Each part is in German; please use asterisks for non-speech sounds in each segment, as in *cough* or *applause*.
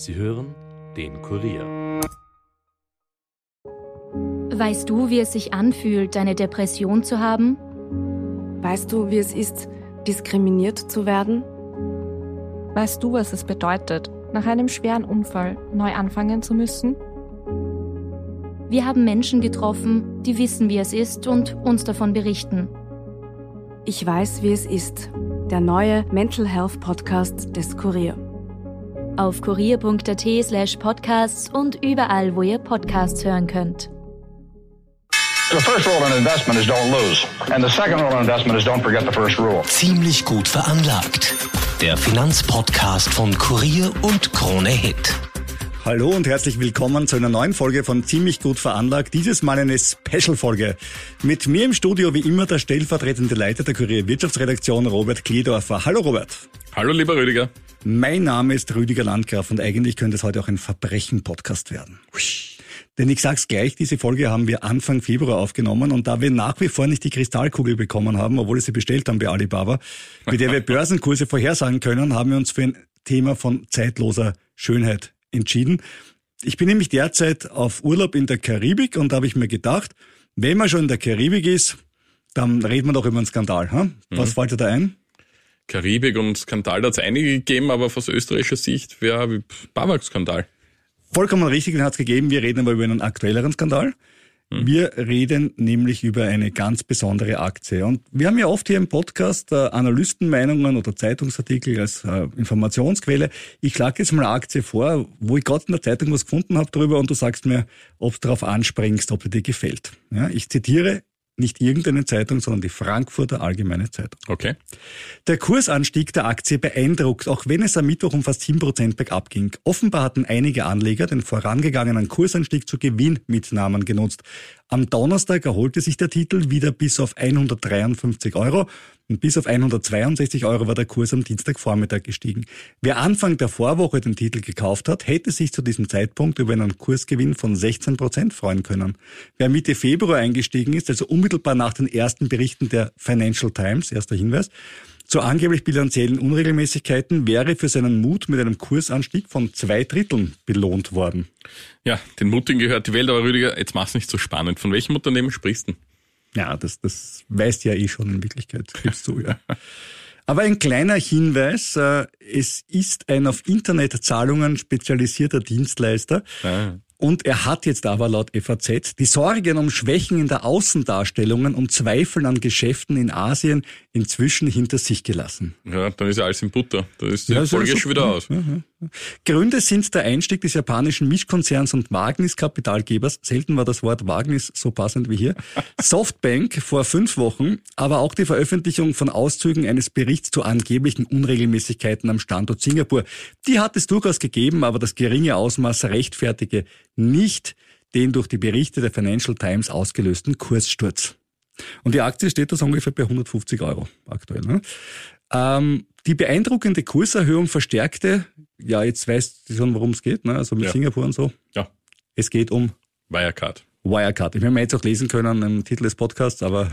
Sie hören den Kurier. Weißt du, wie es sich anfühlt, eine Depression zu haben? Weißt du, wie es ist, diskriminiert zu werden? Weißt du, was es bedeutet, nach einem schweren Unfall neu anfangen zu müssen? Wir haben Menschen getroffen, die wissen, wie es ist und uns davon berichten. Ich weiß, wie es ist. Der neue Mental Health Podcast des Kurier. Auf kurier.at slash podcasts und überall, wo ihr Podcasts hören könnt. The first rule in investment is don't lose. And the second rule in investment is don't forget the first rule. Ziemlich gut veranlagt. Der Finanzpodcast von Kurier und Krone Hit. Hallo und herzlich willkommen zu einer neuen Folge von Ziemlich gut veranlagt. Dieses Mal eine Special-Folge. Mit mir im Studio wie immer der stellvertretende Leiter der Kurier Wirtschaftsredaktion Robert Kledorfer. Hallo Robert. Hallo lieber Rüdiger. Mein Name ist Rüdiger Landgraf und eigentlich könnte es heute auch ein Verbrechen-Podcast werden. Denn ich sag's gleich, diese Folge haben wir Anfang Februar aufgenommen und da wir nach wie vor nicht die Kristallkugel bekommen haben, obwohl wir sie bestellt haben bei Alibaba, mit der wir *laughs* Börsenkurse vorhersagen können, haben wir uns für ein Thema von zeitloser Schönheit entschieden. Ich bin nämlich derzeit auf Urlaub in der Karibik und da habe ich mir gedacht, wenn man schon in der Karibik ist, dann reden wir doch über einen Skandal. Hm? Was mhm. fällt dir da ein? Karibik und Skandal hat es einige gegeben, aber aus österreichischer Sicht wäre Barwag-Skandal. Vollkommen richtig, den hat es gegeben. Wir reden aber über einen aktuelleren Skandal. Hm. Wir reden nämlich über eine ganz besondere Aktie. Und wir haben ja oft hier im Podcast äh, Analystenmeinungen oder Zeitungsartikel als äh, Informationsquelle. Ich schlage jetzt mal eine Aktie vor, wo ich gerade in der Zeitung was gefunden habe darüber und du sagst mir, ob du darauf anspringst, ob dir gefällt. Ja, ich zitiere, nicht irgendeine Zeitung, sondern die Frankfurter Allgemeine Zeitung. Okay. Der Kursanstieg der Aktie beeindruckt, auch wenn es am Mittwoch um fast 7% bergab ging. Offenbar hatten einige Anleger den vorangegangenen Kursanstieg zu Gewinnmitnahmen genutzt. Am Donnerstag erholte sich der Titel wieder bis auf 153 Euro und bis auf 162 Euro war der Kurs am Dienstagvormittag gestiegen. Wer Anfang der Vorwoche den Titel gekauft hat, hätte sich zu diesem Zeitpunkt über einen Kursgewinn von 16 Prozent freuen können. Wer Mitte Februar eingestiegen ist, also unmittelbar nach den ersten Berichten der Financial Times, erster Hinweis, zu angeblich bilanziellen Unregelmäßigkeiten wäre für seinen Mut mit einem Kursanstieg von zwei Dritteln belohnt worden. Ja, den Mutigen gehört die Welt, aber Rüdiger, jetzt mach's nicht so spannend. Von welchem Unternehmen sprichst du? Ja, das, das weißt ja eh schon in Wirklichkeit, gibst du, ja. Aber ein kleiner Hinweis, äh, es ist ein auf Internetzahlungen spezialisierter Dienstleister. Ah. Und er hat jetzt aber laut FAZ die Sorgen um Schwächen in der Außendarstellungen und Zweifeln an Geschäften in Asien inzwischen hinter sich gelassen. Ja, dann ist ja alles in Butter. Da ist die ja, Folge schon wieder aus. Ja, ja. Gründe sind der Einstieg des japanischen Mischkonzerns und Wagnis-Kapitalgebers, selten war das Wort Wagnis so passend wie hier, *laughs* Softbank vor fünf Wochen, aber auch die Veröffentlichung von Auszügen eines Berichts zu angeblichen Unregelmäßigkeiten am Standort Singapur. Die hat es durchaus gegeben, aber das geringe Ausmaß rechtfertige nicht den durch die Berichte der Financial Times ausgelösten Kurssturz. Und die Aktie steht da so ungefähr bei 150 Euro aktuell. Ne? Ähm, die beeindruckende Kurserhöhung verstärkte, ja, jetzt weißt du schon, worum es geht, ne? also mit ja. Singapur und so. Ja. Es geht um Wirecard. Wirecard. Ich habe mir jetzt auch lesen können im Titel des Podcasts, aber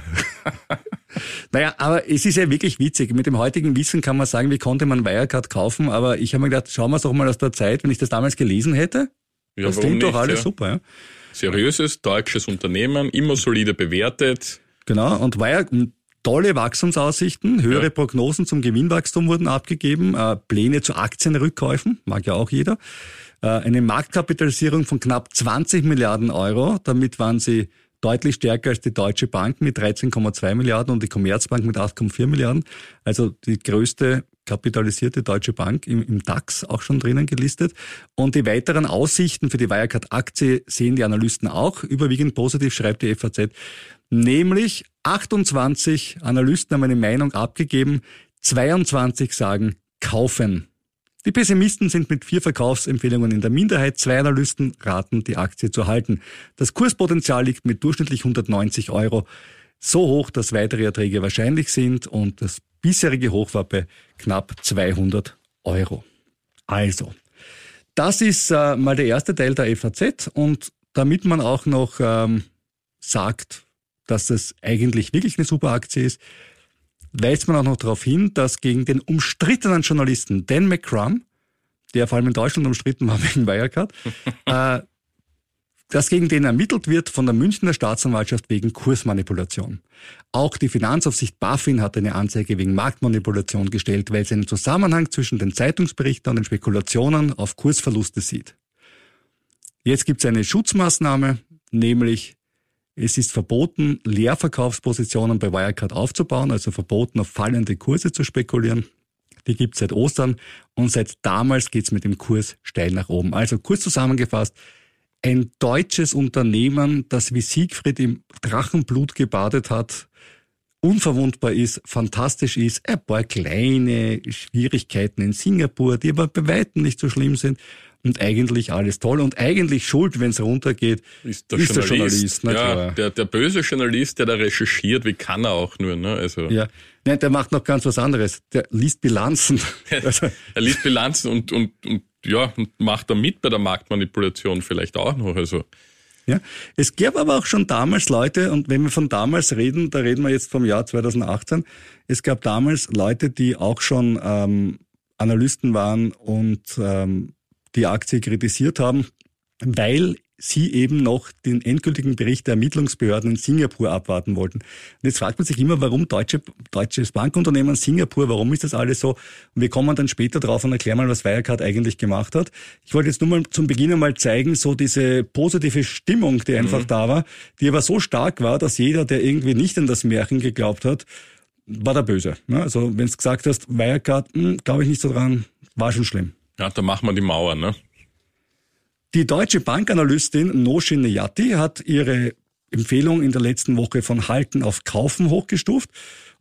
*laughs* naja, aber es ist ja wirklich witzig. Mit dem heutigen Wissen kann man sagen, wie konnte man Wirecard kaufen, aber ich habe mir gedacht, schauen wir es doch mal aus der Zeit, wenn ich das damals gelesen hätte. Ja, das klingt doch alles ja. super. Ja? Seriöses deutsches Unternehmen, immer solide bewertet. Genau, und war ja tolle Wachstumsaussichten, höhere ja. Prognosen zum Gewinnwachstum wurden abgegeben, äh, Pläne zu Aktienrückkäufen, mag ja auch jeder, äh, eine Marktkapitalisierung von knapp 20 Milliarden Euro, damit waren sie deutlich stärker als die Deutsche Bank mit 13,2 Milliarden und die Commerzbank mit 8,4 Milliarden. Also die größte kapitalisierte Deutsche Bank im, im, DAX auch schon drinnen gelistet. Und die weiteren Aussichten für die Wirecard-Aktie sehen die Analysten auch überwiegend positiv, schreibt die FAZ. Nämlich 28 Analysten haben eine Meinung abgegeben, 22 sagen kaufen. Die Pessimisten sind mit vier Verkaufsempfehlungen in der Minderheit. Zwei Analysten raten, die Aktie zu halten. Das Kurspotenzial liegt mit durchschnittlich 190 Euro so hoch, dass weitere Erträge wahrscheinlich sind und das bisherige Hoch war bei knapp 200 Euro. Also, das ist äh, mal der erste Teil der FAZ und damit man auch noch ähm, sagt, dass es eigentlich wirklich eine super Aktie ist, weist man auch noch darauf hin, dass gegen den umstrittenen Journalisten Dan McCrum, der vor allem in Deutschland umstritten war *laughs* wegen Wirecard, *laughs* äh, dass gegen den ermittelt wird von der Münchner Staatsanwaltschaft wegen Kursmanipulation. Auch die Finanzaufsicht BaFin hat eine Anzeige wegen Marktmanipulation gestellt, weil sie einen Zusammenhang zwischen den Zeitungsberichten und den Spekulationen auf Kursverluste sieht. Jetzt gibt es eine Schutzmaßnahme, nämlich es ist verboten, Leerverkaufspositionen bei Wirecard aufzubauen, also verboten, auf fallende Kurse zu spekulieren. Die gibt es seit Ostern und seit damals geht es mit dem Kurs steil nach oben. Also kurz zusammengefasst, ein deutsches Unternehmen, das wie Siegfried im Drachenblut gebadet hat, unverwundbar ist, fantastisch ist, ein paar kleine Schwierigkeiten in Singapur, die aber bei weitem nicht so schlimm sind und eigentlich alles toll und eigentlich schuld, wenn es runtergeht, ist der ist Journalist. Der, Journalist ja, der, der böse Journalist, der da recherchiert, wie kann er auch nur, ne? Also. Ja, nein, der macht noch ganz was anderes. Der liest Bilanzen. *laughs* Also. er liest Bilanzen und, und, und ja, macht da mit bei der Marktmanipulation vielleicht auch noch. Also. Ja, es gab aber auch schon damals Leute, und wenn wir von damals reden, da reden wir jetzt vom Jahr 2018, es gab damals Leute, die auch schon ähm, Analysten waren und ähm, die Aktie kritisiert haben, weil sie eben noch den endgültigen Bericht der Ermittlungsbehörden in Singapur abwarten wollten. Und jetzt fragt man sich immer, warum deutsche, deutsches Bankunternehmen Singapur, warum ist das alles so? Und wir kommen dann später drauf und erklären mal, was Wirecard eigentlich gemacht hat. Ich wollte jetzt nur mal zum Beginn einmal zeigen, so diese positive Stimmung, die einfach mhm. da war, die aber so stark war, dass jeder, der irgendwie nicht an das Märchen geglaubt hat, war der Böse. Ne? Also wenn du gesagt hast, Wirecard, hm, glaube ich nicht so dran, war schon schlimm. Ja, da machen wir die Mauer, ne? Die deutsche Bankanalystin Noshin Neyati hat ihre Empfehlung in der letzten Woche von Halten auf Kaufen hochgestuft.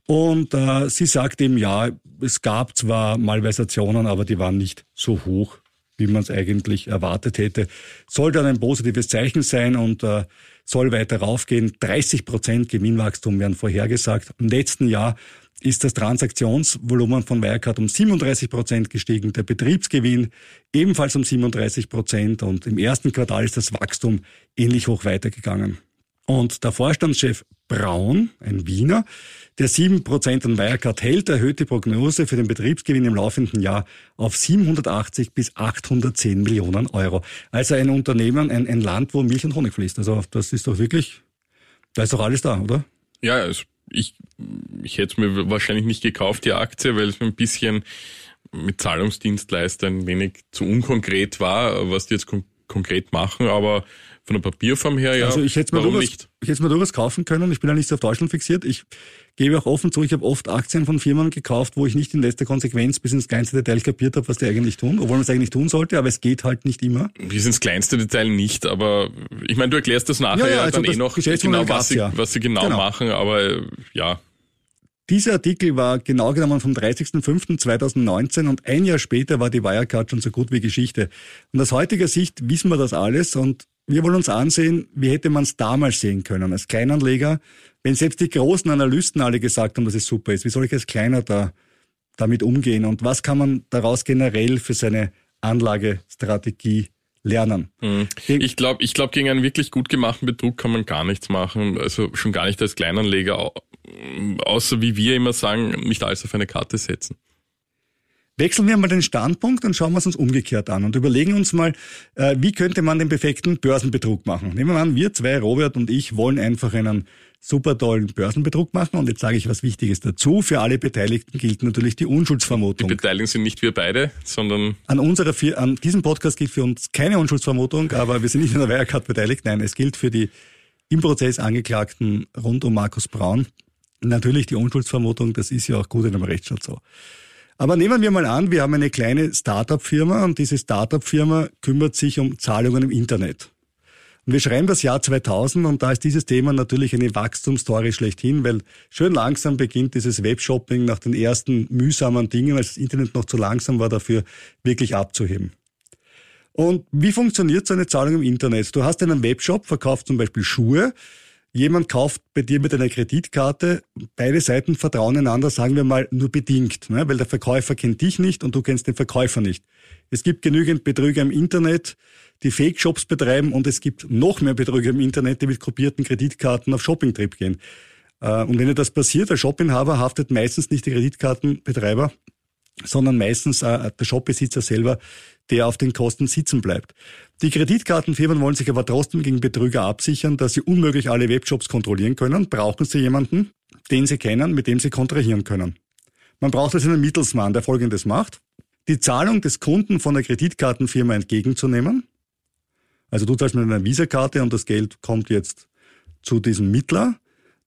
Und äh, sie sagt eben, ja, es gab zwar Malversationen, aber die waren nicht so hoch, wie man es eigentlich erwartet hätte. Soll dann ein positives Zeichen sein und äh, soll weiter raufgehen. 30 Prozent Gewinnwachstum werden vorhergesagt. Im letzten Jahr ist das Transaktionsvolumen von Wirecard um 37 Prozent gestiegen, der Betriebsgewinn ebenfalls um 37 Prozent und im ersten Quartal ist das Wachstum ähnlich hoch weitergegangen. Und der Vorstandschef Braun, ein Wiener, der 7 Prozent an Wirecard hält, erhöht die Prognose für den Betriebsgewinn im laufenden Jahr auf 780 bis 810 Millionen Euro. Also ein Unternehmen, ein, ein Land, wo Milch und Honig fließt. Also das ist doch wirklich, da ist doch alles da, oder? Ja, es ich, ich hätte es mir wahrscheinlich nicht gekauft, die Aktie, weil es mir ein bisschen mit Zahlungsdienstleistern ein wenig zu unkonkret war, was die jetzt kon konkret machen, aber von der Papierform her, ja, also ich hätte mir durchaus, nicht? Ich hätte mir durchaus kaufen können. Ich bin ja nicht so auf Deutschland fixiert. Ich gebe auch offen zu, ich habe oft Aktien von Firmen gekauft, wo ich nicht in letzter Konsequenz bis ins kleinste Detail kapiert habe, was die eigentlich tun, obwohl man es eigentlich tun sollte, aber es geht halt nicht immer. Bis ins kleinste Detail nicht, aber ich meine, du erklärst das nachher ja, ja, also dann eh noch genau, was sie, was sie genau, genau machen, aber ja. Dieser Artikel war genau genommen vom 30.05.2019 und ein Jahr später war die Wirecard schon so gut wie Geschichte. Und aus heutiger Sicht wissen wir das alles und wir wollen uns ansehen, wie hätte man es damals sehen können als Kleinanleger, wenn selbst die großen Analysten alle gesagt haben, dass es super ist. Wie soll ich als Kleiner da damit umgehen und was kann man daraus generell für seine Anlagestrategie lernen. Mhm. Ich glaube, ich glaube, gegen einen wirklich gut gemachten Betrug kann man gar nichts machen. Also schon gar nicht als Kleinanleger, außer wie wir immer sagen, nicht alles auf eine Karte setzen. Wechseln wir mal den Standpunkt und schauen wir es uns umgekehrt an und überlegen uns mal, äh, wie könnte man den perfekten Börsenbetrug machen. Nehmen wir an, wir zwei, Robert und ich, wollen einfach einen super tollen Börsenbetrug machen. Und jetzt sage ich was Wichtiges dazu. Für alle Beteiligten gilt natürlich die Unschuldsvermutung. Die Beteiligten sind nicht wir beide, sondern... An unserer, an diesem Podcast gilt für uns keine Unschuldsvermutung, aber wir sind nicht in der Wirecard beteiligt. Nein, es gilt für die im Prozess Angeklagten rund um Markus Braun. Natürlich die Unschuldsvermutung, das ist ja auch gut in einem Rechtsstaat so. Aber nehmen wir mal an, wir haben eine kleine Startup-Firma und diese Startup-Firma kümmert sich um Zahlungen im Internet. Und wir schreiben das Jahr 2000 und da ist dieses Thema natürlich eine Wachstumsstory schlechthin, weil schön langsam beginnt dieses Webshopping nach den ersten mühsamen Dingen, als das Internet noch zu langsam war, dafür wirklich abzuheben. Und wie funktioniert so eine Zahlung im Internet? Du hast einen Webshop, verkaufst zum Beispiel Schuhe, jemand kauft bei dir mit einer Kreditkarte, beide Seiten vertrauen einander, sagen wir mal, nur bedingt, ne? weil der Verkäufer kennt dich nicht und du kennst den Verkäufer nicht. Es gibt genügend Betrüger im Internet, die Fake-Shops betreiben und es gibt noch mehr Betrüger im Internet, die mit kopierten Kreditkarten auf Shoppingtrip gehen. Äh, und wenn dir das passiert, der Shopinhaber haftet meistens nicht der Kreditkartenbetreiber, sondern meistens äh, der Shopbesitzer selber, der auf den Kosten sitzen bleibt. Die Kreditkartenfirmen wollen sich aber trotzdem gegen Betrüger absichern, dass sie unmöglich alle Webshops kontrollieren können, brauchen sie jemanden, den sie kennen, mit dem sie kontrahieren können. Man braucht also einen Mittelsmann, der Folgendes macht. Die Zahlung des Kunden von der Kreditkartenfirma entgegenzunehmen. Also du zahlst mit einer Visakarte und das Geld kommt jetzt zu diesem Mittler.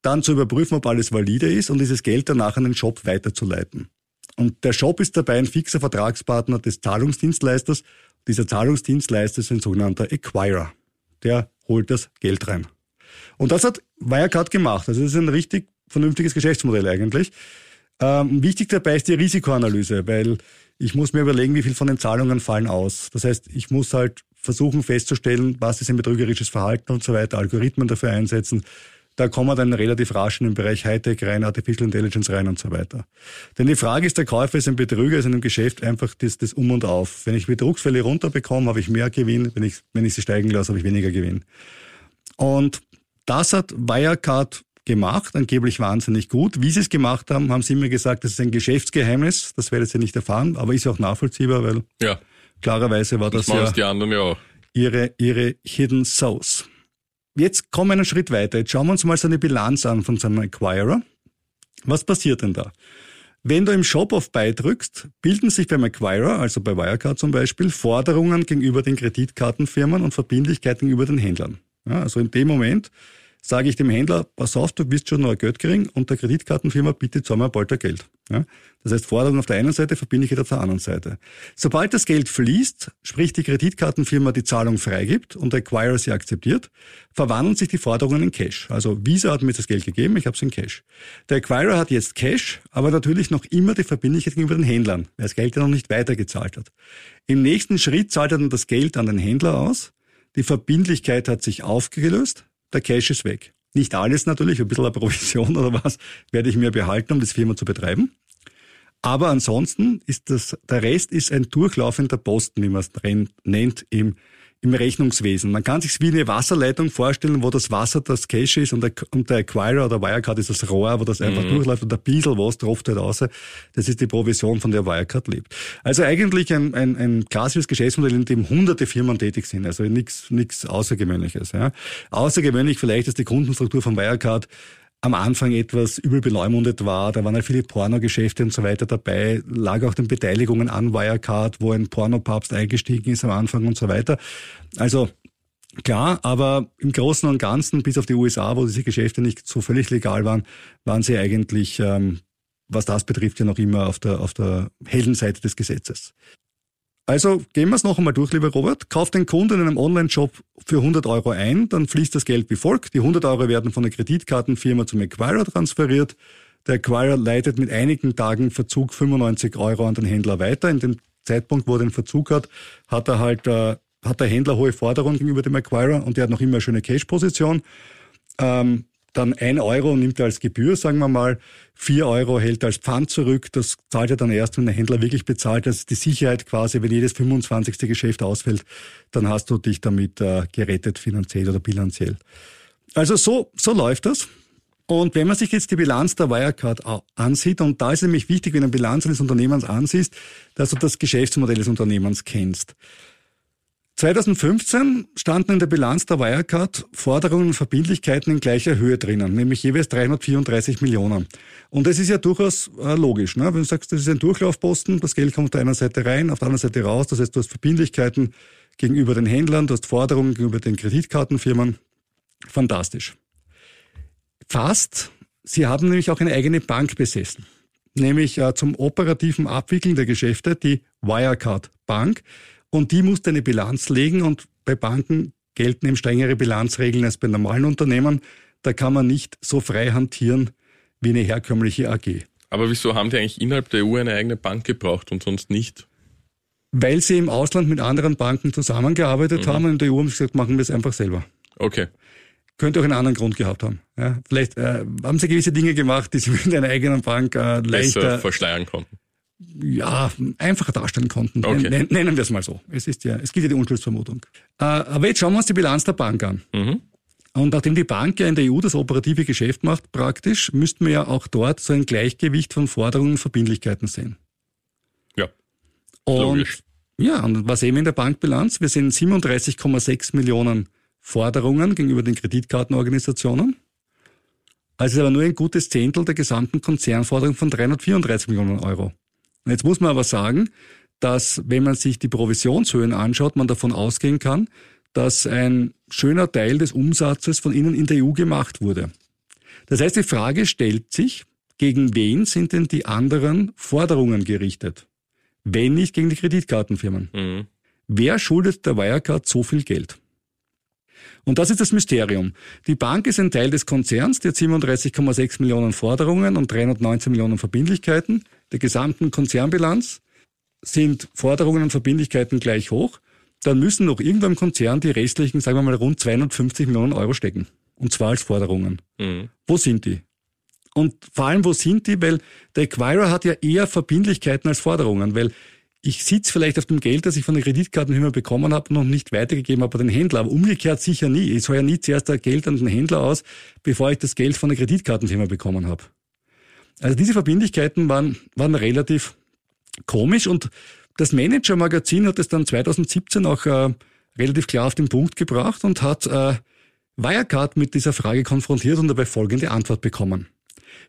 Dann zu überprüfen, ob alles valide ist und dieses Geld danach an den Shop weiterzuleiten. Und der Shop ist dabei ein fixer Vertragspartner des Zahlungsdienstleisters. Dieser Zahlungsdienstleister ist ein sogenannter Acquirer. Der holt das Geld rein. Und das hat Wirecard gemacht. Also das ist ein richtig vernünftiges Geschäftsmodell eigentlich. Ähm, wichtig dabei ist die Risikoanalyse, weil ich muss mir überlegen, wie viel von den Zahlungen fallen aus. Das heißt, ich muss halt versuchen festzustellen, was ist ein betrügerisches Verhalten und so weiter, Algorithmen dafür einsetzen. Da kommen wir dann relativ rasch in den Bereich Hightech rein, Artificial Intelligence rein und so weiter. Denn die Frage ist, der Käufer ist ein Betrüger, ist in einem Geschäft einfach das, das Um und Auf. Wenn ich Betrugsfälle runterbekomme, habe ich mehr Gewinn. Wenn ich, wenn ich sie steigen lasse, habe ich weniger Gewinn. Und das hat Wirecard gemacht, angeblich wahnsinnig gut. Wie sie es gemacht haben, haben sie immer gesagt, das ist ein Geschäftsgeheimnis. Das werdet ihr nicht erfahren, aber ist auch nachvollziehbar, weil ja. klarerweise war das, das ja, die anderen ja auch. Ihre, ihre Hidden Source. Jetzt kommen wir einen Schritt weiter. Jetzt schauen wir uns mal so eine Bilanz an von so einem Acquirer. Was passiert denn da? Wenn du im Shop auf Buy drückst, bilden sich beim Acquirer, also bei Wirecard zum Beispiel, Forderungen gegenüber den Kreditkartenfirmen und Verbindlichkeiten gegenüber den Händlern. Ja, also in dem Moment, sage ich dem Händler, pass auf, du bist schon noch Geld gering und der Kreditkartenfirma bitte zahl mir bald Geld. Ja? Das heißt, Forderung auf der einen Seite, Verbindlichkeit auf der anderen Seite. Sobald das Geld fließt, sprich die Kreditkartenfirma die Zahlung freigibt und der Acquirer sie akzeptiert, verwandeln sich die Forderungen in Cash. Also Visa hat mir das Geld gegeben, ich habe es in Cash. Der Acquirer hat jetzt Cash, aber natürlich noch immer die Verbindlichkeit gegenüber den Händlern, weil das Geld ja noch nicht weitergezahlt hat. Im nächsten Schritt zahlt er dann das Geld an den Händler aus. Die Verbindlichkeit hat sich aufgelöst, der Cash ist weg. Nicht alles natürlich, ein bisschen eine Provision oder was werde ich mir behalten, um das Firma zu betreiben. Aber ansonsten ist das, der Rest ist ein durchlaufender Posten, wie man es nennt, im im Rechnungswesen. Man kann sich wie eine Wasserleitung vorstellen, wo das Wasser das Cache ist und der, und der Acquirer oder Wirecard ist das Rohr, wo das einfach mhm. durchläuft und der Biesel was tropft halt raus. Das ist die Provision, von der Wirecard lebt. Also eigentlich ein, ein, ein klassisches Geschäftsmodell, in dem hunderte Firmen tätig sind. Also nichts nichts Außergewöhnliches. Ja. Außergewöhnlich vielleicht ist die Kundenstruktur von Wirecard am Anfang etwas übel beleumundet war. Da waren ja viele Pornogeschäfte und so weiter dabei. Lag auch den Beteiligungen an Wirecard, wo ein Pornopapst eingestiegen ist am Anfang und so weiter. Also Klar, aber im Großen und Ganzen, bis auf die USA, wo diese Geschäfte nicht so völlig legal waren, waren sie eigentlich, ähm, was das betrifft, ja noch immer auf der, auf der hellen Seite des Gesetzes. Also gehen wir es noch einmal durch, lieber Robert. Kauft den Kunden in einem Online-Shop für 100 Euro ein, dann fließt das Geld wie folgt. Die 100 Euro werden von der Kreditkartenfirma zum Acquirer transferiert. Der Acquirer leitet mit einigen Tagen Verzug 95 Euro an den Händler weiter. In dem Zeitpunkt, wo er den Verzug hat, hat er halt, äh, hat der Händler hohe Forderungen gegenüber dem Acquirer und der hat noch immer eine schöne Cash-Position. Ähm, dann ein Euro nimmt er als Gebühr, sagen wir mal, vier Euro hält er als Pfand zurück. Das zahlt er dann erst, wenn der Händler wirklich bezahlt. Das ist die Sicherheit quasi, wenn jedes 25. Geschäft ausfällt, dann hast du dich damit äh, gerettet finanziell oder bilanziell. Also so, so läuft das. Und wenn man sich jetzt die Bilanz der Wirecard ansieht, und da ist nämlich wichtig, wenn du eine Bilanz eines Unternehmens ansiehst, dass du das Geschäftsmodell des Unternehmens kennst. 2015 standen in der Bilanz der Wirecard Forderungen und Verbindlichkeiten in gleicher Höhe drinnen, nämlich jeweils 334 Millionen. Und das ist ja durchaus äh, logisch. Ne? Wenn du sagst, das ist ein Durchlaufposten, das Geld kommt auf der einen Seite rein, auf der anderen Seite raus, das heißt, du hast Verbindlichkeiten gegenüber den Händlern, du hast Forderungen gegenüber den Kreditkartenfirmen. Fantastisch. Fast, sie haben nämlich auch eine eigene Bank besessen, nämlich äh, zum operativen Abwickeln der Geschäfte, die Wirecard Bank. Und die muss eine Bilanz legen und bei Banken gelten eben strengere Bilanzregeln als bei normalen Unternehmen. Da kann man nicht so frei hantieren wie eine herkömmliche AG. Aber wieso haben die eigentlich innerhalb der EU eine eigene Bank gebraucht und sonst nicht? Weil sie im Ausland mit anderen Banken zusammengearbeitet mhm. haben und in der EU haben sie gesagt, machen wir es einfach selber. Okay. Könnte auch einen anderen Grund gehabt haben. Ja, vielleicht äh, haben sie gewisse Dinge gemacht, die sie *laughs* mit einer eigenen Bank äh, leichter Besser verschleiern konnten ja, einfacher darstellen konnten. Okay. Nennen wir es mal so. Es ist ja, es gibt ja die Unschuldsvermutung. Äh, aber jetzt schauen wir uns die Bilanz der Bank an. Mhm. Und nachdem die Bank ja in der EU das operative Geschäft macht, praktisch, müssten wir ja auch dort so ein Gleichgewicht von Forderungen und Verbindlichkeiten sehen. Und Logisch. ja, und was sehen wir in der Bankbilanz? Wir sehen 37,6 Millionen Forderungen gegenüber den Kreditkartenorganisationen. Also ist aber nur ein gutes Zehntel der gesamten Konzernforderung von 334 Millionen Euro. Jetzt muss man aber sagen, dass wenn man sich die Provisionshöhen anschaut, man davon ausgehen kann, dass ein schöner Teil des Umsatzes von ihnen in der EU gemacht wurde. Das heißt, die Frage stellt sich, gegen wen sind denn die anderen Forderungen gerichtet? Wenn nicht gegen die Kreditkartenfirmen. Mhm. Wer schuldet der Wirecard so viel Geld? Und das ist das Mysterium. Die Bank ist ein Teil des Konzerns, die hat 37,6 Millionen Forderungen und 319 Millionen Verbindlichkeiten. Der gesamten Konzernbilanz sind Forderungen und Verbindlichkeiten gleich hoch. Dann müssen noch irgendwo im Konzern die restlichen, sagen wir mal, rund 250 Millionen Euro stecken. Und zwar als Forderungen. Mhm. Wo sind die? Und vor allem, wo sind die? Weil der Acquirer hat ja eher Verbindlichkeiten als Forderungen, weil ich sitze vielleicht auf dem Geld, das ich von der Kreditkartenfirma bekommen habe und noch nicht weitergegeben habe an den Händler. Aber umgekehrt sicher nie. Ich zahle ja nie zuerst das Geld an den Händler aus, bevor ich das Geld von der Kreditkartenfirma bekommen habe. Also diese Verbindlichkeiten waren, waren relativ komisch und das Manager-Magazin hat es dann 2017 auch äh, relativ klar auf den Punkt gebracht und hat äh, Wirecard mit dieser Frage konfrontiert und dabei folgende Antwort bekommen.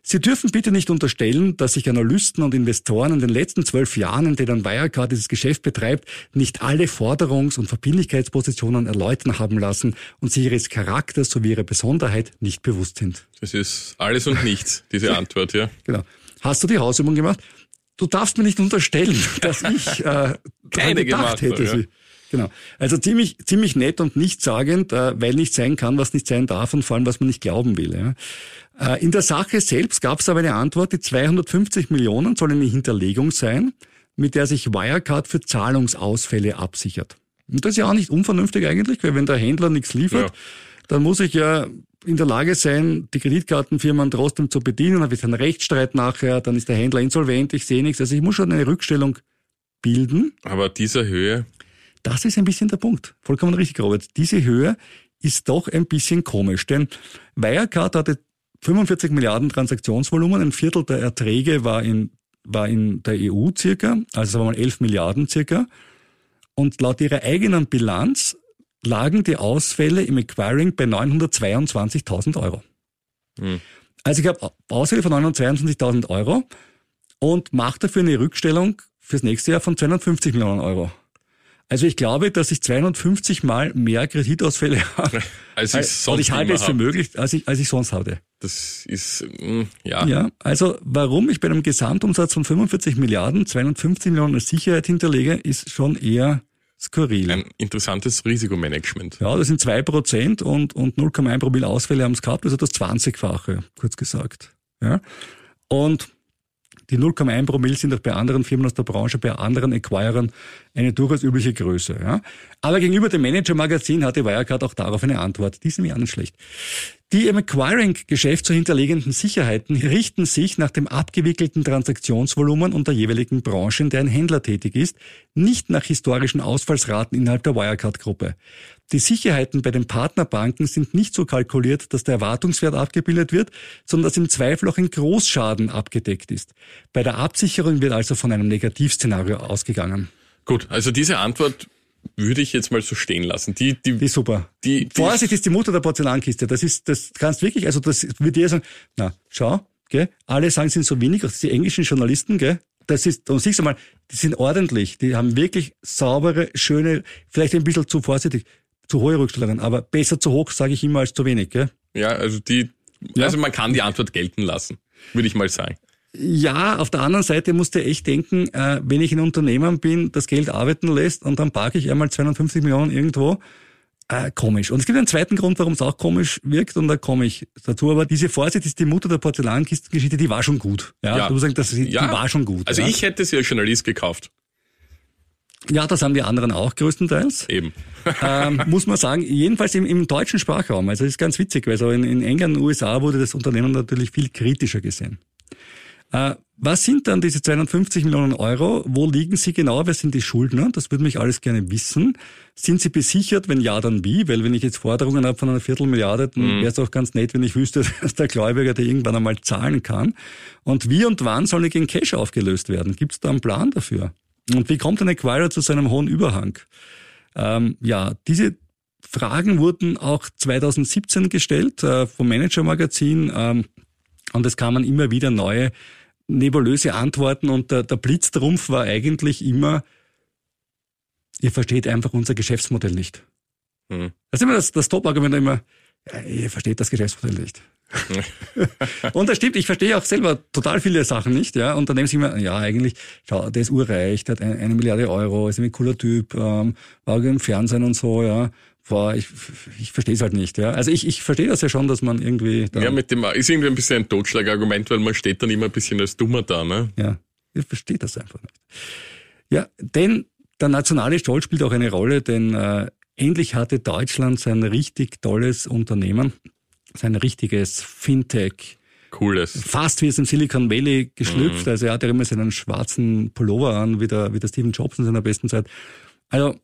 Sie dürfen bitte nicht unterstellen, dass sich Analysten und Investoren in den letzten zwölf Jahren, in denen Wirecard dieses Geschäft betreibt, nicht alle Forderungs- und Verbindlichkeitspositionen erläutern haben lassen und sich ihres Charakters sowie ihrer Besonderheit nicht bewusst sind. Das ist alles und nichts, diese *laughs* Antwort, ja. Genau. Hast du die Hausübung gemacht? Du darfst mir nicht unterstellen, *laughs* dass ich äh, Keine gedacht gemacht hätte. ja. Genau. Also ziemlich, ziemlich nett und nichtssagend, äh, weil nicht sein kann, was nicht sein darf und vor allem, was man nicht glauben will. Äh, in der Sache selbst gab es aber eine Antwort, die 250 Millionen soll eine Hinterlegung sein, mit der sich Wirecard für Zahlungsausfälle absichert. Und das ist ja auch nicht unvernünftig eigentlich, weil wenn der Händler nichts liefert, Ja. dann muss ich ja in der Lage sein, die Kreditkartenfirmen trotzdem zu bedienen, dann wird ein Rechtsstreit nachher, dann ist der Händler insolvent, ich sehe nichts. Also ich muss schon eine Rückstellung bilden. Aber dieser Höhe, Das ist ein bisschen der Punkt. Vollkommen richtig, Robert. Diese Höhe ist doch ein bisschen komisch, denn Wirecard hatte 45 Milliarden Transaktionsvolumen, ein Viertel der Erträge war in, war in der EU circa, also sagen wir mal 11 Milliarden circa. Und laut ihrer eigenen Bilanz lagen die Ausfälle im Acquiring bei 922.000 Euro. Hm. Also ich habe Ausfälle von 922.000 Euro und mache dafür eine Rückstellung fürs nächste Jahr von 250 Millionen Euro. Also ich glaube, dass ich 250 Mal mehr Kreditausfälle *laughs* habe. als ich sonst und ich halte es für möglich, als ich, als ich sonst hatte. Das ist, mm, ja, Ja, also warum ich bei einem Gesamtumsatz von 45 Milliarden 250 Millionen als Sicherheit hinterlege, ist schon eher skurril. ein interessantes Risikomanagement. Ja, das sind zwei Prozent und, und 0,1 Promille Ausfälle haben es gehabt, also das 20-fache, kurz gesagt. Ja. Und die 0,1 Promille sind auch bei anderen Firmen aus der Branche, bei anderen Acquirern eine durchaus übliche Größe. Ja. Aber gegenüber dem Manager-Magazin hatte Wirecard auch darauf eine Antwort. Die nämlich auch nicht schlecht. Die im Acquiring-Geschäft zu hinterlegenden Sicherheiten richten sich nach dem abgewickelten Transaktionsvolumen und der jeweiligen Branche, in der ein Händler tätig ist, nicht nach historischen Ausfallsraten innerhalb der Wirecard-Gruppe. Die Sicherheiten bei den Partnerbanken sind nicht so kalkuliert, dass der Erwartungswert abgebildet wird, sondern dass im Zweifel auch ein Großschaden abgedeckt ist. Bei der Absicherung wird also von einem Negativszenario ausgegangen. Gut, also diese Antwort würde ich jetzt mal so stehen lassen. Die, die, Die ist super. Die- die- Vorsicht ist die Mutter der Porzellankiste. Das ist, das kannst wirklich, also das würde dir sagen, na, schau, gell, alle sagen, sind so wenig, auch die englischen Journalisten, gell, das ist, und siehst du mal, die sind ordentlich, die haben wirklich saubere, schöne, vielleicht ein bisschen zu vorsichtig, zu hohe Rückstellungen, aber besser zu hoch, sage ich immer, als zu wenig, gell. ja, also die, Ja. also man kann die Antwort gelten lassen, würde ich mal sagen. Ja, auf der anderen Seite musst du echt denken, äh, wenn ich ein Unternehmen bin, das Geld arbeiten lässt und dann parke ich einmal 250 Millionen irgendwo, äh, komisch. Und es gibt einen zweiten Grund, warum es auch komisch wirkt und da komme ich dazu. Aber diese Vorsicht ist die Mutter der Porzellankistengeschichte, die war schon gut. Ja, Ja. du musst sagen, das, die Ja. war schon gut. Also ja. ich hätte sie als Journalist gekauft. Ja, das haben die anderen auch größtenteils. Eben. *laughs* ähm, muss man sagen, jedenfalls im, im deutschen Sprachraum. Also das ist ganz witzig, weil so in, in England und USA wurde das Unternehmen natürlich viel kritischer gesehen. Äh, was sind dann diese 250 Millionen Euro? Wo liegen sie genau? Wer sind die Schuldner? Das würde mich alles gerne wissen. Sind sie besichert? Wenn ja, dann wie? Weil wenn ich jetzt Forderungen habe von einer Viertelmilliarde, dann wäre es auch ganz nett, wenn ich wüsste, *laughs* dass der Gläubiger der irgendwann einmal zahlen kann. Und wie und wann sollen die gegen Cash aufgelöst werden? Gibt es da einen Plan dafür? Und wie kommt ein Acquirer zu seinem hohen Überhang? Ähm, ja, diese Fragen wurden auch 2017 gestellt äh, vom Manager Magazin ähm, und es kamen immer wieder neue nebulöse Antworten und der, der Blitztrumpf war eigentlich immer, ihr versteht einfach unser Geschäftsmodell nicht. Mhm. Das ist immer das, das Top-Argument immer, ja, ihr versteht das Geschäftsmodell nicht. *laughs* und das stimmt, ich verstehe auch selber total viele Sachen nicht, ja. Und dann denke ich mir, ja, eigentlich, schau, der ist urreich, der hat eine, eine Milliarde Euro, ist ein cooler Typ, ähm, war im Fernsehen und so, ja. Boah, ich, ich verstehe es halt nicht, ja. Also ich, ich verstehe das ja schon, dass man irgendwie. Ja, mit dem ist irgendwie ein bisschen ein Totschlagargument, weil man steht dann immer ein bisschen als Dummer da, ne? Ja, ich verstehe das einfach nicht. Ja, denn der nationale Stolz spielt auch eine Rolle, denn äh, endlich hatte Deutschland sein richtig tolles Unternehmen sein richtiges Fintech. Cooles. Fast wie es im Silicon Valley geschlüpft. Mhm. Also er hat ja immer seinen schwarzen Pullover an, wie der, wie der Stephen Jobs in seiner besten Zeit. Also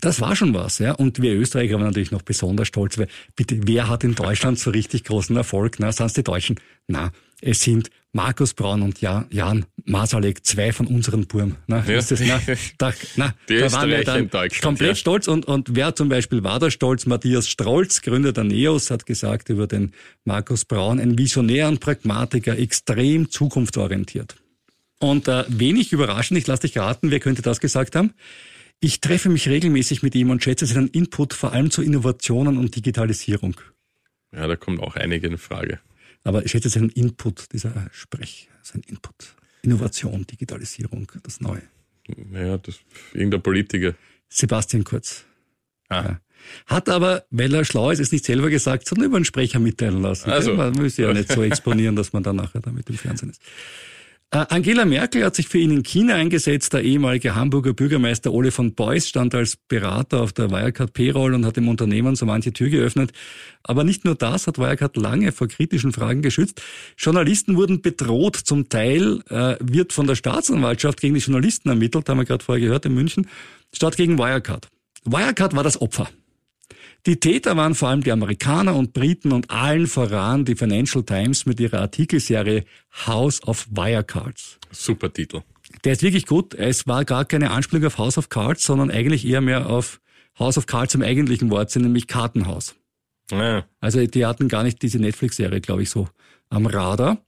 das war schon was, ja. Und wir Österreicher waren natürlich noch besonders stolz, weil bitte, wer hat in Deutschland so richtig großen Erfolg? Na, sind die Deutschen? Na, es sind Markus Braun und Jan Masalek, zwei von unseren Burm. Na, ja. ist das, na, *laughs* da, na, die da waren wir dann komplett ja. stolz. Und, und wer zum Beispiel war da stolz? Matthias Strolz, Gründer der NEOS, hat gesagt über den Markus Braun, ein Visionär und Pragmatiker, extrem zukunftsorientiert. Und äh, wenig überraschend, ich lasse dich raten, wer könnte das gesagt haben? Ich treffe mich regelmäßig mit ihm und schätze seinen Input vor allem zu Innovationen und Digitalisierung. Ja, da kommt auch einige in Frage. Aber ich schätze seinen Input, dieser Sprech, sein Input. Innovation, Digitalisierung, das Neue. Naja, das irgendein Politiker. Sebastian Kurz. Ah. Ja. Hat aber, weil er schlau ist, es nicht selber gesagt, sondern über einen Sprecher mitteilen lassen. Also. Man muss ja nicht so *laughs* exponieren, dass man dann nachher damit im Fernsehen ist. Äh, Angela Merkel hat sich für ihn in China eingesetzt. Der ehemalige Hamburger Bürgermeister Ole von Beuys stand als Berater auf der Wirecard Payroll und hat dem Unternehmen so manche Tür geöffnet. Aber nicht nur das hat Wirecard lange vor kritischen Fragen geschützt. Journalisten wurden bedroht. Zum Teil äh, wird von der Staatsanwaltschaft gegen die Journalisten ermittelt, haben wir gerade vorher gehört in München, statt gegen Wirecard. Wirecard war das Opfer. Die Täter waren vor allem die Amerikaner und Briten und allen voran die Financial Times mit ihrer Artikelserie House of Wirecards. Super Titel. Der ist wirklich gut. Es war gar keine Anspielung auf House of Cards, sondern eigentlich eher mehr auf House of Cards im eigentlichen Wortsinn, nämlich Kartenhaus. Ja. Also die hatten gar nicht diese Netflix-Serie, glaube ich, so am Radar.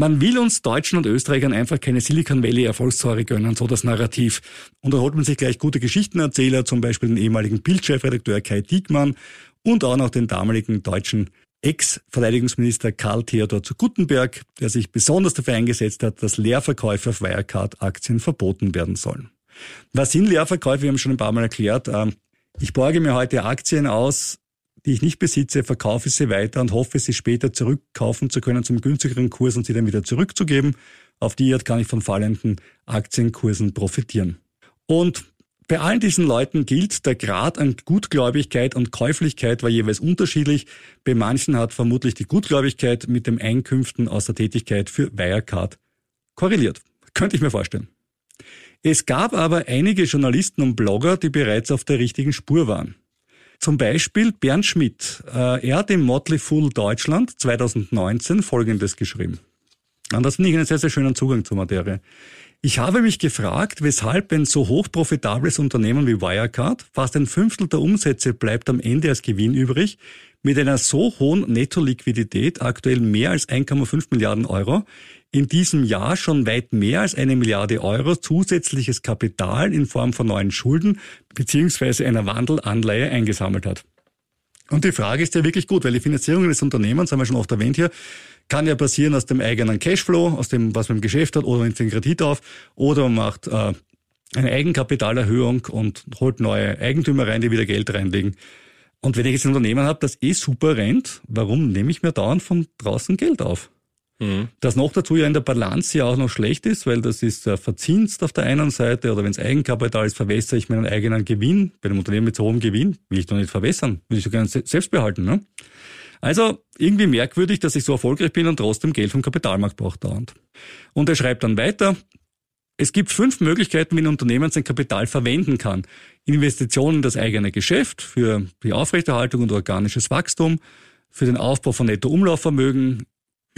Man will uns Deutschen und Österreichern einfach keine Silicon Valley Erfolgsstory gönnen, so das Narrativ. Und da holt man sich gleich gute Geschichtenerzähler, zum Beispiel den ehemaligen Bildchefredakteur Kai Diekmann und auch noch den damaligen deutschen Ex-Verteidigungsminister Karl Theodor zu Guttenberg, der sich besonders dafür eingesetzt hat, dass Leerverkäufe auf Wirecard-Aktien verboten werden sollen. Was sind Leerverkäufe? Wir haben schon ein paar Mal erklärt. Ähm, ich borge mir heute Aktien aus, die ich nicht besitze, verkaufe sie weiter und hoffe, sie später zurückkaufen zu können zum günstigeren Kurs und sie dann wieder zurückzugeben. Auf die Art kann ich von fallenden Aktienkursen profitieren. Und bei allen diesen Leuten gilt, der Grad an Gutgläubigkeit und Käuflichkeit war jeweils unterschiedlich. Bei manchen hat vermutlich die Gutgläubigkeit mit dem Einkünften aus der Tätigkeit für Wirecard korreliert. Könnte ich mir vorstellen. Es gab aber einige Journalisten und Blogger, die bereits auf der richtigen Spur waren. Zum Beispiel Bernd Schmidt. Äh, er hat im Motley Fool Deutschland 2019 Folgendes geschrieben. Und das finde ich einen sehr, sehr schönen Zugang zur Materie. Ich habe mich gefragt, weshalb ein so hochprofitables Unternehmen wie Wirecard, fast ein Fünftel der Umsätze bleibt am Ende als Gewinn übrig, mit einer so hohen Netto-Liquidität, aktuell mehr als 1,5 Milliarden Euro, in diesem Jahr schon weit mehr als eine Milliarde Euro zusätzliches Kapital in Form von neuen Schulden beziehungsweise einer Wandelanleihe eingesammelt hat. Und die Frage ist ja wirklich gut, weil die Finanzierung des Unternehmens, haben wir schon oft erwähnt hier, kann ja passieren aus dem eigenen Cashflow, aus dem, was man im Geschäft hat, oder man nimmt den Kredit auf, oder man macht äh, eine Eigenkapitalerhöhung und holt neue Eigentümer rein, die wieder Geld reinlegen. Und wenn ich jetzt ein Unternehmen habe, das eh super rennt, warum nehme ich mir dauernd von draußen Geld auf? Mhm. Das noch dazu ja in der Balance ja auch noch schlecht ist, weil das ist äh, verzinst auf der einen Seite oder wenn es Eigenkapital ist, verwässere ich meinen eigenen Gewinn. Bei einem Unternehmen mit so hohem Gewinn will ich doch nicht verwässern, will ich so gerne selbst behalten. Ne? Also irgendwie merkwürdig, dass ich so erfolgreich bin und trotzdem Geld vom Kapitalmarkt brauche dauernd. Und er schreibt dann weiter, es gibt fünf Möglichkeiten, wie ein Unternehmen sein Kapital verwenden kann. Investitionen in das eigene Geschäft, für die Aufrechterhaltung und organisches Wachstum, für den Aufbau von Nettoumlaufvermögen,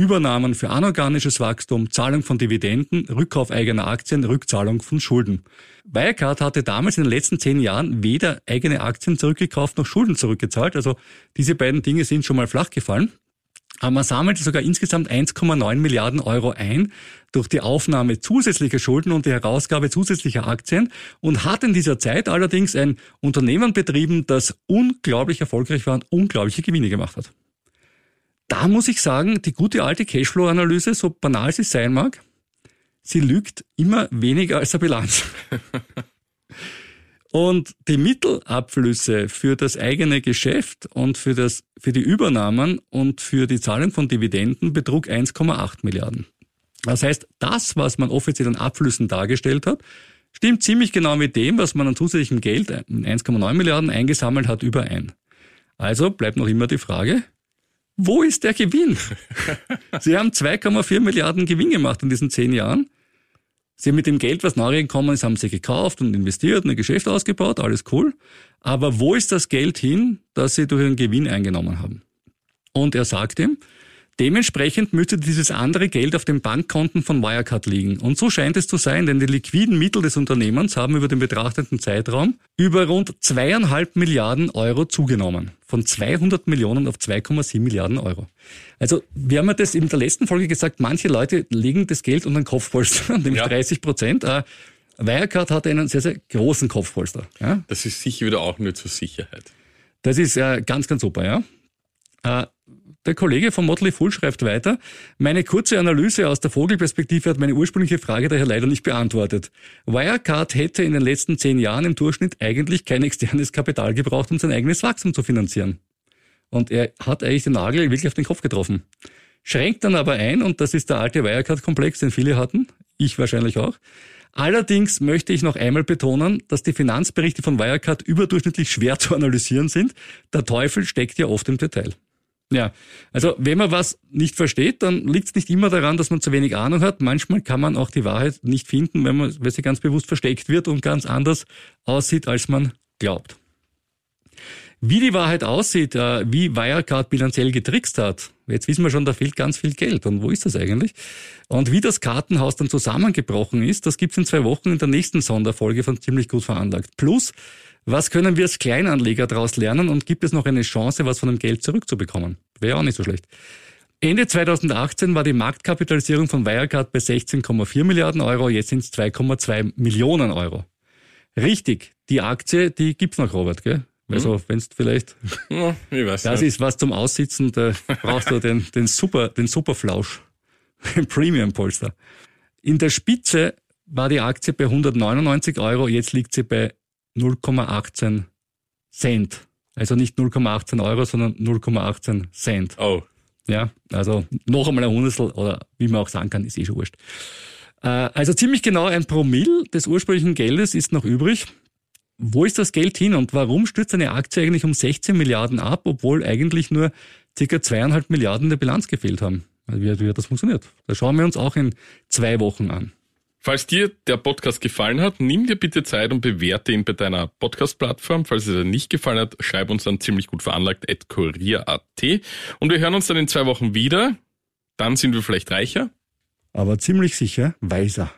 Übernahmen für anorganisches Wachstum, Zahlung von Dividenden, Rückkauf eigener Aktien, Rückzahlung von Schulden. Wirecard hatte damals in den letzten zehn Jahren weder eigene Aktien zurückgekauft noch Schulden zurückgezahlt. Also diese beiden Dinge sind schon mal flach gefallen. Aber man sammelte sogar insgesamt 1,9 Milliarden Euro ein durch die Aufnahme zusätzlicher Schulden und die Herausgabe zusätzlicher Aktien und hat in dieser Zeit allerdings ein Unternehmen betrieben, das unglaublich erfolgreich war und unglaubliche Gewinne gemacht hat. Da muss ich sagen, die gute alte Cashflow-Analyse, so banal sie sein mag, sie lügt immer weniger als der Bilanz. *laughs* Und die Mittelabflüsse für das eigene Geschäft und für, das, für die Übernahmen und für die Zahlung von Dividenden betrug 1,8 Milliarden. Das heißt, das, was man offiziell an Abflüssen dargestellt hat, stimmt ziemlich genau mit dem, was man an zusätzlichem Geld, 1,9 Milliarden, eingesammelt hat, überein. Also bleibt noch immer die Frage, wo ist der Gewinn? *laughs* Sie haben 2,4 Milliarden Gewinn gemacht in diesen zehn Jahren. Sie haben mit dem Geld, was neu gekommen ist, haben sie gekauft und investiert und ein Geschäft ausgebaut, alles cool. Aber wo ist das Geld hin, das sie durch ihren Gewinn eingenommen haben? Und er sagt ihm, Dementsprechend müsste dieses andere Geld auf den Bankkonten von Wirecard liegen. Und so scheint es zu sein, denn die liquiden Mittel des Unternehmens haben über den betrachteten Zeitraum über rund zweieinhalb Milliarden Euro zugenommen. Von 200 Millionen auf 2,7 Milliarden Euro. Also, wir haben ja das in der letzten Folge gesagt, manche Leute legen das Geld unter den Kopfpolster, *laughs* nämlich ja. 30 Prozent. Äh, Wirecard hat einen sehr, sehr großen Kopfpolster. Ja? Das ist sicher wieder auch nur zur Sicherheit. Das ist äh, ganz, ganz super, ja. Äh, der Kollege von Motley Fool schreibt weiter, meine kurze Analyse aus der Vogelperspektive hat meine ursprüngliche Frage daher leider nicht beantwortet. Wirecard hätte in den letzten zehn Jahren im Durchschnitt eigentlich kein externes Kapital gebraucht, um sein eigenes Wachstum zu finanzieren. Und er hat eigentlich den Nagel wirklich auf den Kopf getroffen. Schränkt dann aber ein, und das ist der alte Wirecard-Komplex, den viele hatten, ich wahrscheinlich auch. Allerdings möchte ich noch einmal betonen, dass die Finanzberichte von Wirecard überdurchschnittlich schwer zu analysieren sind. Der Teufel steckt ja oft im Detail. Ja, also wenn man was nicht versteht, dann liegt es nicht immer daran, dass man zu wenig Ahnung hat. Manchmal kann man auch die Wahrheit nicht finden, wenn man, weil sie ganz bewusst versteckt wird und ganz anders aussieht, als man glaubt. Wie die Wahrheit aussieht, äh, wie Wirecard bilanziell getrickst hat, jetzt wissen wir schon, da fehlt ganz viel Geld. Und wo ist das eigentlich? Und wie das Kartenhaus dann zusammengebrochen ist, das gibt's in zwei Wochen in der nächsten Sonderfolge von Ziemlich gut veranlagt. Plus, was können wir als Kleinanleger daraus lernen und gibt es noch eine Chance, was von dem Geld zurückzubekommen? Wäre auch nicht so schlecht. Ende 2018 war die Marktkapitalisierung von Wirecard bei 16,4 Milliarden Euro, jetzt sind es 2,2 Millionen Euro. Richtig, die Aktie, die gibt's noch, Robert, gell? Also, mhm. wenn's vielleicht, *laughs* ja, ich weiß das nicht. ist was zum Aussitzen, da brauchst du den, den super, den Superflausch, den Premium Polster. In der Spitze war die Aktie bei 199 Euro, jetzt liegt sie bei 0,18 Cent. Also nicht 0,18 Euro, sondern 0,18 Cent. Oh. Ja, also noch einmal ein Hundertstel oder wie man auch sagen kann, ist eh schon wurscht. Äh, also ziemlich genau ein Promille des ursprünglichen Geldes ist noch übrig. Wo ist das Geld hin und warum stürzt eine Aktie eigentlich um 16 Milliarden ab, obwohl eigentlich nur circa zweieinhalb Milliarden der Bilanz gefehlt haben? Wie, wie hat das funktioniert? Das schauen wir uns auch in zwei Wochen an. Falls dir der Podcast gefallen hat, nimm dir bitte Zeit und bewerte ihn bei deiner Podcast-Plattform. Falls es dir nicht gefallen hat, schreib uns dann ziemlich gut veranlagt at kurier.at. Und wir hören uns dann in zwei Wochen wieder. Dann sind wir vielleicht reicher. Aber ziemlich sicher weiser.